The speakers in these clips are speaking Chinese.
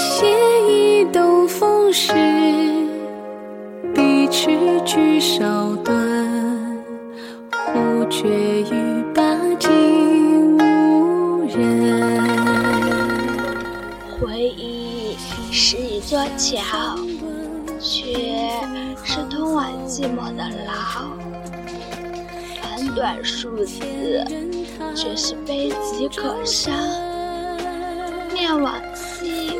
写一段风雪，笔痴句少短，忽觉已把尽无人。回忆是一座桥，却是通往寂寞的牢。短短数字，却是悲戚可伤。念往昔。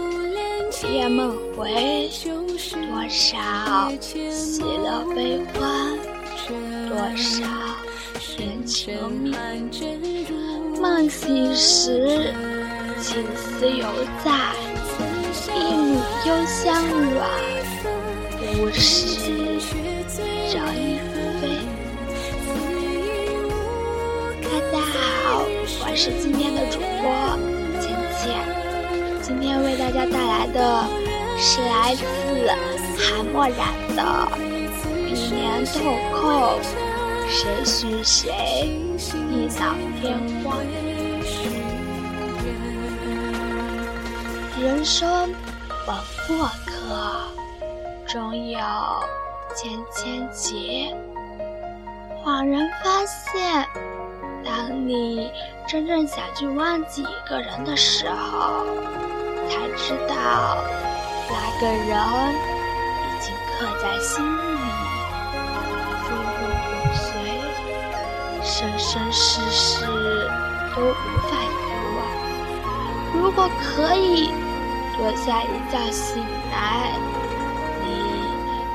夜梦回，多少喜乐悲欢，多少缘情。梦醒时，情丝犹在，一缕幽香软，无时照一飞。大家好，我是今天的主播倩倩，今天为大家带来的是来自韩墨染的《一年豆蔻》，谁许谁，一扫天荒。人生本过客，终有千千结。恍然发现，当你真正想去忘记一个人的时候，才知道那个人已经刻在心里，入骨骨髓，生生世世都无法遗忘。如果可以。多下一觉醒来，你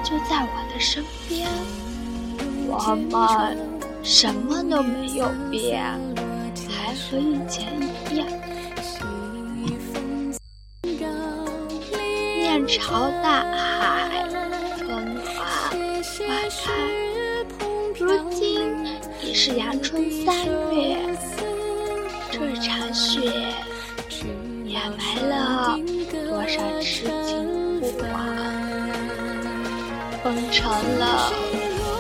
就在我的身边。我们什么都没有变，还和以前一样。朝大海，春暖花开。如今已是阳春三月，这场雪掩埋了。多少痴情不完，封成了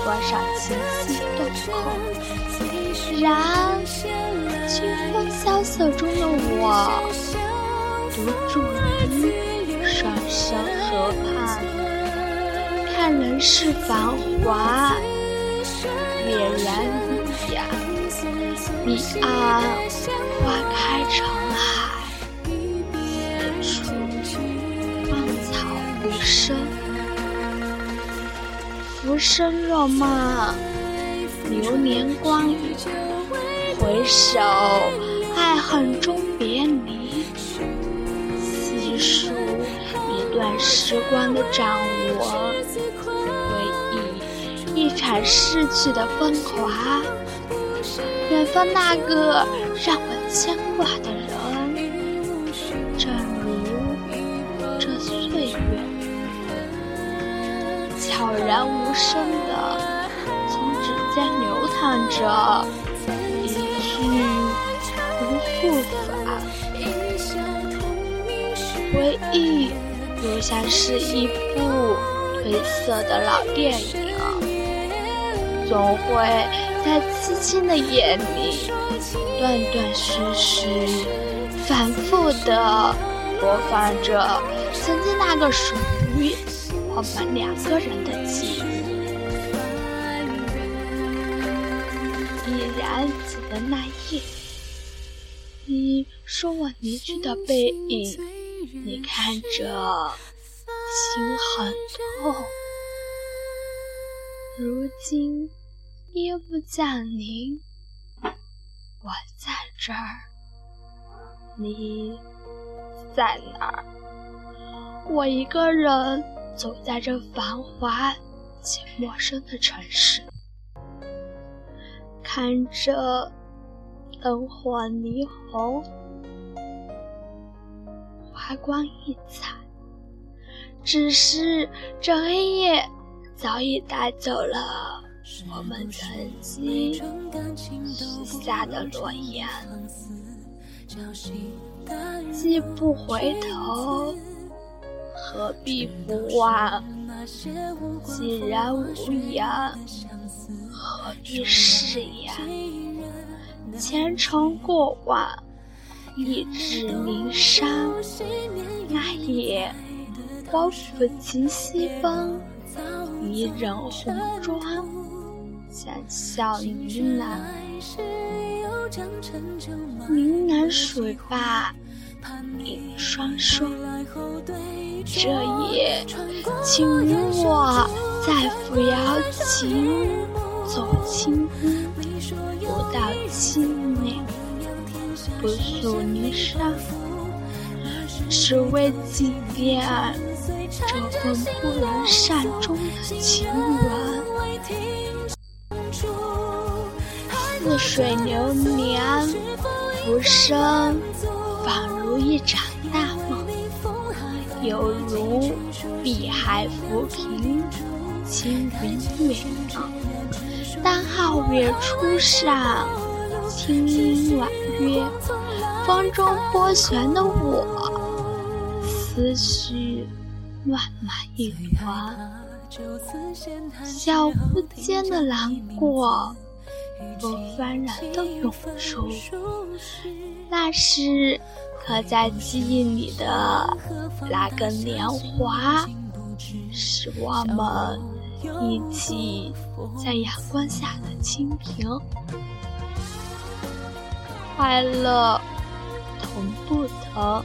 多少情丝豆蔻。然清风萧瑟中的我，独住于双生河畔，看人世繁华，冉然一样。彼岸花开成海。生浮生若梦，流年光阴，回首爱恨终别段时光的掌纹，回忆一场逝去的风华，远方那个让我牵挂的人，正如这岁月。悄然无声的从指尖流淌着，一去不复返。回忆又像是一部褪色的老电影，总会在凄清的夜里断断续续、反复的播放着曾经那个属于。我们两个人的记忆，依然记得那夜，你说我离去的背影，你看着心很痛。如今夜幕降临，我在这儿，你在哪儿？我一个人。走在这繁华且陌生的城市，看着灯火霓虹，花光异彩。只是这黑夜早已带走了我们曾经许下的诺言，既不回头。何必不忘？既然无言，何必誓言？前尘过往，一纸凝伤。那夜，我抚琴西风，一人红妆，浅笑呢喃。云南水坝，影双双。这夜，请与我在扶摇情走青衣，不到青年，不诉离殇，只为纪念这份不能善终的情缘。似水流年，浮生仿如一场大梦，犹如碧海浮萍，轻云远航。当皓月初上，清音婉约，风中波旋的我，思绪乱麻一团，小屋间的难过。不幡然的涌出，那是刻在记忆里的那个年华，是我们一起在阳光下的清贫。快乐疼不疼？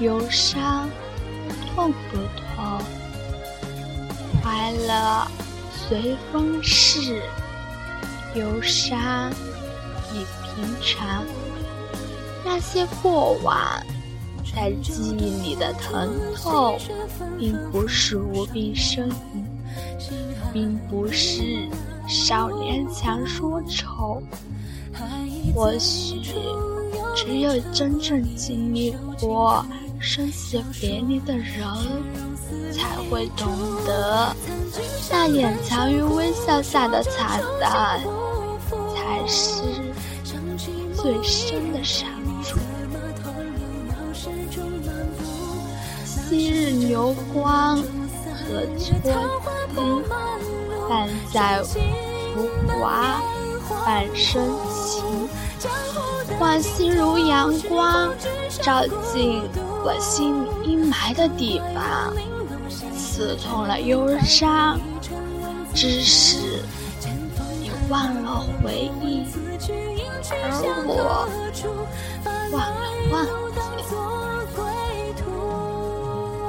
忧伤痛不痛？快乐随风逝。忧伤已平常，那些过往在记忆里的疼痛，并不是无病呻吟，并不是少年强说愁。或许，只有真正经历过生死别离的人，才会懂得，那掩藏于微笑下的惨淡。才是最深的伤处。昔日流光和错机，伴在浮华半生情。往昔如阳光，照进我心里阴霾的地方，刺痛了忧伤，只是你。忘了回忆，而我忘了忘记。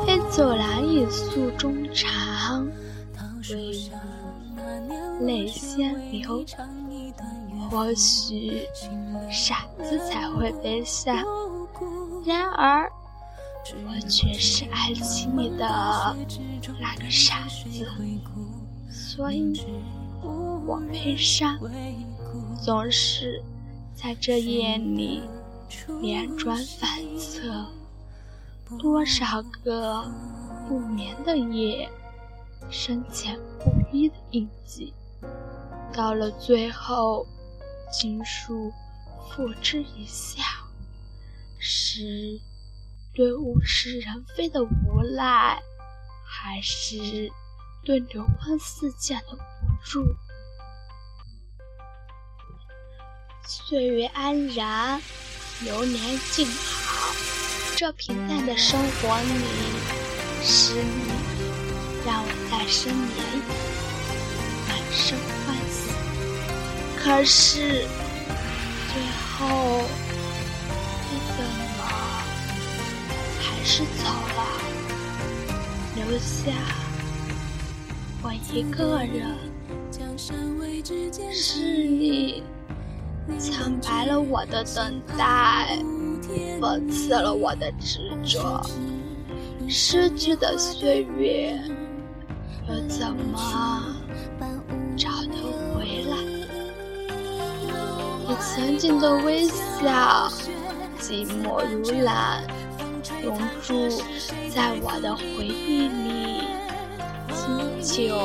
黑走廊一诉衷肠，泪先流。或许傻子才会悲伤，然而我却是爱情里的那个傻子，所以。我悲伤，总是在这夜里连转反侧，多少个不眠的夜，深浅不一的印记，到了最后，尽数付之一笑，是对物是人非的无奈，还是对流光似箭的无助？岁月安然，流年静好。这平淡的生活里，是你让我在深夜里满身欢喜。可是最后，你怎么还是走了，留下我一个人？是你。苍白了我的等待，讽刺了我的执着。失去的岁月，又怎么曾经的微笑，寂寞如兰，永驻在我的回忆里，经久。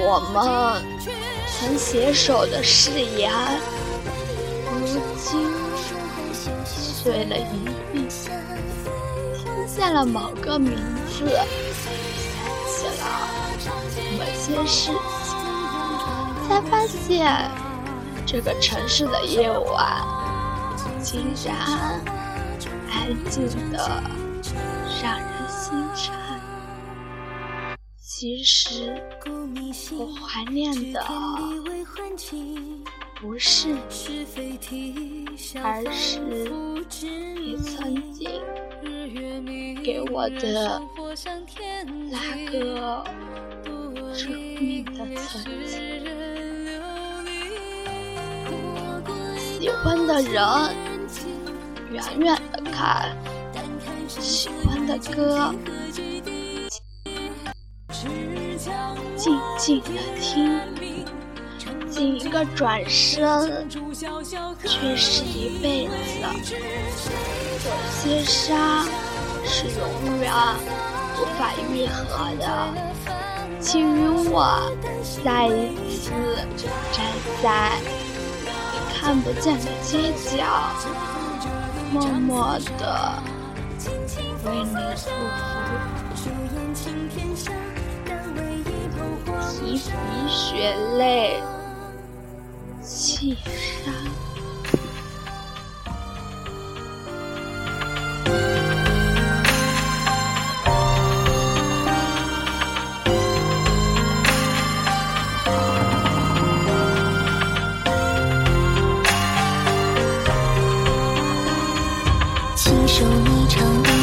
我们曾携手的誓言，如今碎了一地。听见了某个名字，些事情，才发现这个城市的夜晚竟然安静的让人心颤。其实，我怀念的不是你，而是你曾经给我的那个的曾经。喜欢的人，远远的看；喜欢的歌，静静的听。仅一个转身，却是一辈子。有些伤是永远无法愈合的，请与我再一次站在你看不见的街角，默默的为你祝福，提笔血泪。轻手霓裳。